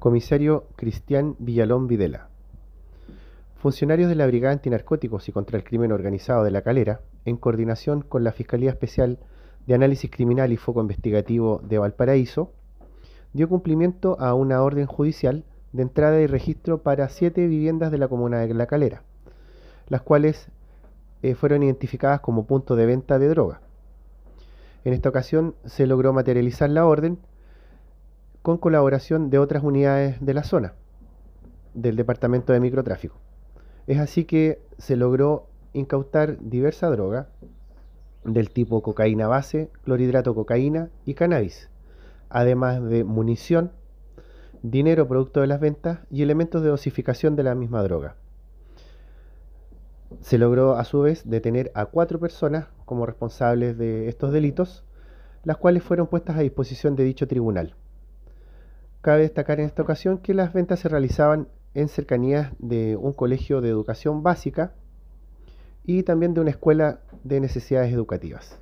Comisario Cristian Villalón Videla. Funcionarios de la Brigada Antinarcóticos y contra el Crimen Organizado de La Calera, en coordinación con la Fiscalía Especial de Análisis Criminal y Foco Investigativo de Valparaíso, dio cumplimiento a una orden judicial de entrada y registro para siete viviendas de la comuna de La Calera, las cuales eh, fueron identificadas como punto de venta de droga. En esta ocasión se logró materializar la orden con colaboración de otras unidades de la zona, del Departamento de Microtráfico. Es así que se logró incautar diversa droga del tipo cocaína base, clorhidrato cocaína y cannabis, además de munición, dinero producto de las ventas y elementos de dosificación de la misma droga. Se logró a su vez detener a cuatro personas como responsables de estos delitos, las cuales fueron puestas a disposición de dicho tribunal. Cabe destacar en esta ocasión que las ventas se realizaban en cercanías de un colegio de educación básica y también de una escuela de necesidades educativas.